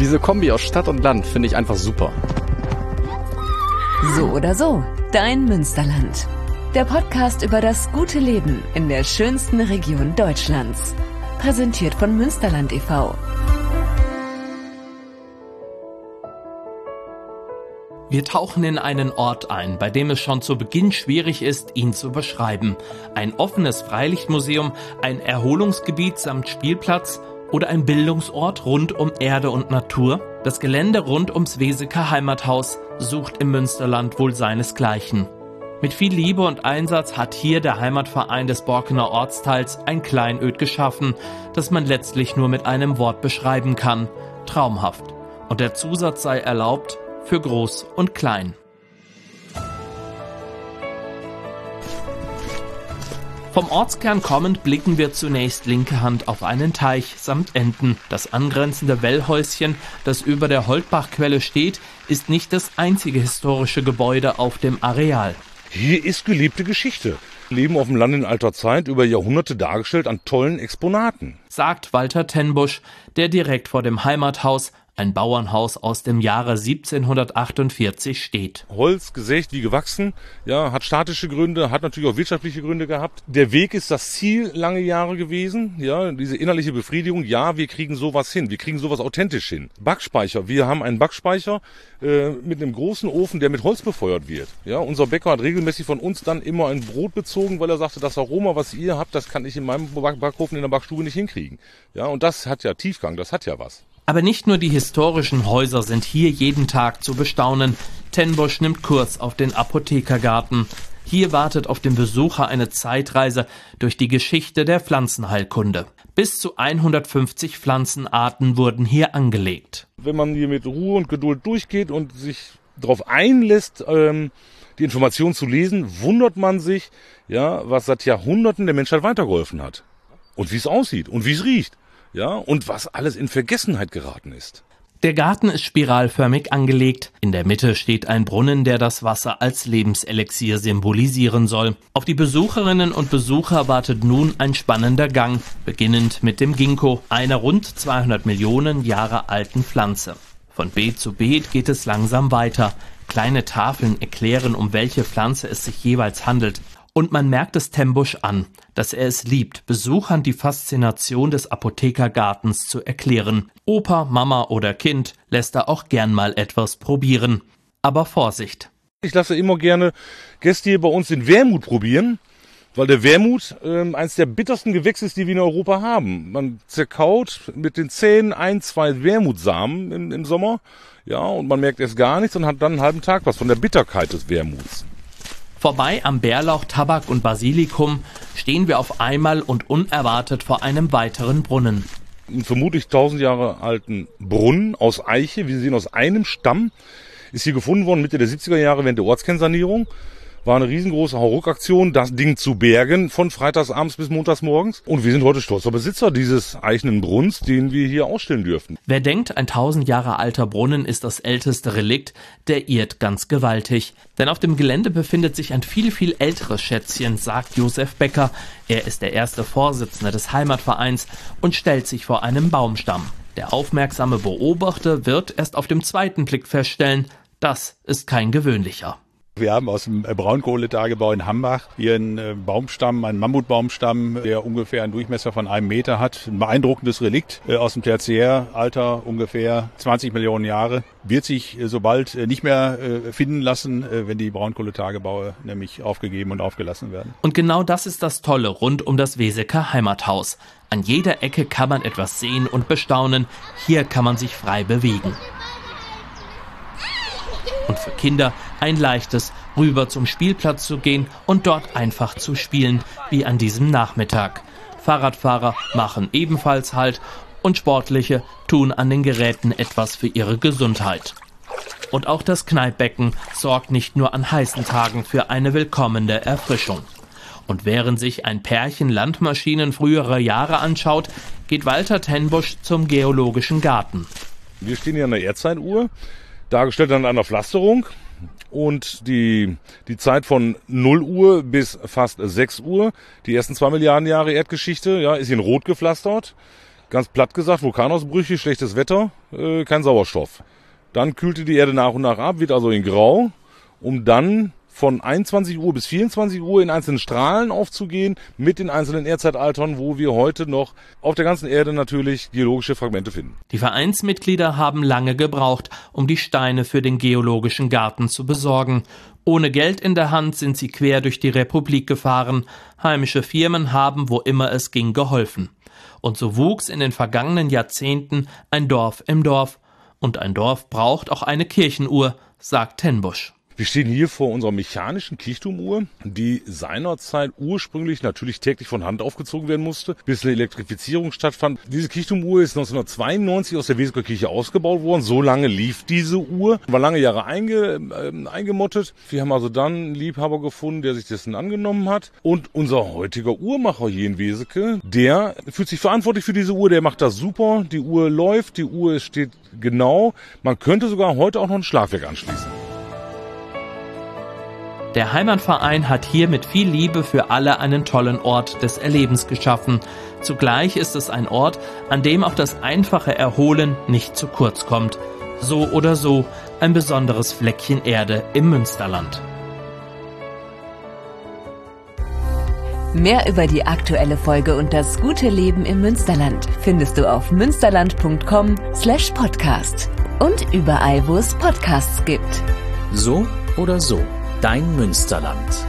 Diese Kombi aus Stadt und Land finde ich einfach super. So oder so, dein Münsterland. Der Podcast über das gute Leben in der schönsten Region Deutschlands. Präsentiert von Münsterland e.V. Wir tauchen in einen Ort ein, bei dem es schon zu Beginn schwierig ist, ihn zu beschreiben. Ein offenes Freilichtmuseum, ein Erholungsgebiet samt Spielplatz oder ein Bildungsort rund um Erde und Natur? Das Gelände rund ums Weseker Heimathaus sucht im Münsterland wohl seinesgleichen. Mit viel Liebe und Einsatz hat hier der Heimatverein des Borkener Ortsteils ein Kleinöd geschaffen, das man letztlich nur mit einem Wort beschreiben kann. Traumhaft. Und der Zusatz sei erlaubt für groß und klein. Vom Ortskern kommend blicken wir zunächst linke Hand auf einen Teich samt Enten. Das angrenzende Wellhäuschen, das über der Holdbachquelle steht, ist nicht das einzige historische Gebäude auf dem Areal. Hier ist gelebte Geschichte. Leben auf dem Land in alter Zeit über Jahrhunderte dargestellt an tollen Exponaten. Sagt Walter Tenbusch, der direkt vor dem Heimathaus ein Bauernhaus aus dem Jahre 1748 steht. Holz gesägt wie gewachsen, ja, hat statische Gründe, hat natürlich auch wirtschaftliche Gründe gehabt. Der Weg ist das Ziel lange Jahre gewesen, ja, diese innerliche Befriedigung, ja, wir kriegen sowas hin, wir kriegen sowas authentisch hin. Backspeicher, wir haben einen Backspeicher äh, mit einem großen Ofen, der mit Holz befeuert wird. Ja, unser Bäcker hat regelmäßig von uns dann immer ein Brot bezogen, weil er sagte, das Aroma, was ihr habt, das kann ich in meinem Backofen in der Backstube nicht hinkriegen. Ja, und das hat ja Tiefgang, das hat ja was. Aber nicht nur die historischen Häuser sind hier jeden Tag zu bestaunen. Tenbosch nimmt Kurs auf den Apothekergarten. Hier wartet auf den Besucher eine Zeitreise durch die Geschichte der Pflanzenheilkunde. Bis zu 150 Pflanzenarten wurden hier angelegt. Wenn man hier mit Ruhe und Geduld durchgeht und sich darauf einlässt, ähm, die Informationen zu lesen, wundert man sich, ja, was seit Jahrhunderten der Menschheit weitergeholfen hat. Und wie es aussieht und wie es riecht ja, und was alles in Vergessenheit geraten ist. Der Garten ist spiralförmig angelegt. In der Mitte steht ein Brunnen, der das Wasser als Lebenselixier symbolisieren soll. Auf die Besucherinnen und Besucher wartet nun ein spannender Gang, beginnend mit dem Ginkgo, einer rund 200 Millionen Jahre alten Pflanze. Von Beet zu Beet geht es langsam weiter. Kleine Tafeln erklären, um welche Pflanze es sich jeweils handelt. Und man merkt es Tembusch an, dass er es liebt, Besuchern die Faszination des Apothekergartens zu erklären. Opa, Mama oder Kind lässt er auch gern mal etwas probieren. Aber Vorsicht. Ich lasse immer gerne Gäste hier bei uns den Wermut probieren, weil der Wermut äh, eines der bittersten Gewächse ist, die wir in Europa haben. Man zerkaut mit den Zähnen ein, zwei Wermutsamen im, im Sommer, ja, und man merkt erst gar nichts und hat dann einen halben Tag was von der Bitterkeit des Wermuts. Vorbei am Bärlauch, Tabak und Basilikum stehen wir auf einmal und unerwartet vor einem weiteren Brunnen. Einen vermutlich tausend Jahre alten Brunnen aus Eiche, wie Sie sehen, aus einem Stamm, ist hier gefunden worden Mitte der 70er Jahre während der Ortskennsanierung war eine riesengroße Hauruck-Aktion, das Ding zu bergen von freitagsabends bis montagsmorgens. Und wir sind heute stolzer Besitzer dieses eichenen Brunnens, den wir hier ausstellen dürfen. Wer denkt, ein tausend Jahre alter Brunnen ist das älteste Relikt, der irrt ganz gewaltig. Denn auf dem Gelände befindet sich ein viel, viel älteres Schätzchen, sagt Josef Becker. Er ist der erste Vorsitzende des Heimatvereins und stellt sich vor einem Baumstamm. Der aufmerksame Beobachter wird erst auf dem zweiten Blick feststellen, das ist kein gewöhnlicher. Wir haben aus dem Braunkohletagebau in Hambach hier einen äh, Baumstamm, einen Mammutbaumstamm, der ungefähr einen Durchmesser von einem Meter hat. Ein beeindruckendes Relikt äh, aus dem Tertiäralter, ungefähr 20 Millionen Jahre. Wird sich äh, sobald nicht mehr finden lassen, wenn die Braunkohletagebaue nämlich aufgegeben und aufgelassen werden. Und genau das ist das Tolle rund um das Weseker Heimathaus. An jeder Ecke kann man etwas sehen und bestaunen. Hier kann man sich frei bewegen und für Kinder ein leichtes, rüber zum Spielplatz zu gehen und dort einfach zu spielen, wie an diesem Nachmittag. Fahrradfahrer machen ebenfalls Halt und Sportliche tun an den Geräten etwas für ihre Gesundheit. Und auch das Kneippbecken sorgt nicht nur an heißen Tagen für eine willkommene Erfrischung. Und während sich ein Pärchen Landmaschinen früherer Jahre anschaut, geht Walter Tenbusch zum Geologischen Garten. Wir stehen hier an der Erdzeituhr dargestellt an einer Pflasterung. Und die, die Zeit von 0 Uhr bis fast 6 Uhr, die ersten zwei Milliarden Jahre Erdgeschichte, ja, ist in Rot gepflastert. Ganz platt gesagt, Vulkanausbrüche, schlechtes Wetter, äh, kein Sauerstoff. Dann kühlte die Erde nach und nach ab, wird also in Grau, um dann von 21 Uhr bis 24 Uhr in einzelnen Strahlen aufzugehen mit den einzelnen Erdzeitaltern, wo wir heute noch auf der ganzen Erde natürlich geologische Fragmente finden. Die Vereinsmitglieder haben lange gebraucht, um die Steine für den geologischen Garten zu besorgen. Ohne Geld in der Hand sind sie quer durch die Republik gefahren. Heimische Firmen haben, wo immer es ging, geholfen. Und so wuchs in den vergangenen Jahrzehnten ein Dorf im Dorf. Und ein Dorf braucht auch eine Kirchenuhr, sagt Tenbusch. Wir stehen hier vor unserer mechanischen Kirchturmuhr, die seinerzeit ursprünglich natürlich täglich von Hand aufgezogen werden musste, bis eine Elektrifizierung stattfand. Diese Kirchturmuhr ist 1992 aus der Weseker Kirche ausgebaut worden. So lange lief diese Uhr, war lange Jahre einge, äh, eingemottet. Wir haben also dann einen Liebhaber gefunden, der sich dessen angenommen hat. Und unser heutiger Uhrmacher hier in Weseke, der fühlt sich verantwortlich für diese Uhr, der macht das super. Die Uhr läuft, die Uhr steht genau. Man könnte sogar heute auch noch ein Schlagwerk anschließen. Der Heimatverein hat hier mit viel Liebe für alle einen tollen Ort des Erlebens geschaffen. Zugleich ist es ein Ort, an dem auch das einfache Erholen nicht zu kurz kommt. So oder so ein besonderes Fleckchen Erde im Münsterland. Mehr über die aktuelle Folge und das gute Leben im Münsterland findest du auf münsterland.com/podcast und überall, wo es Podcasts gibt. So oder so Dein Münsterland.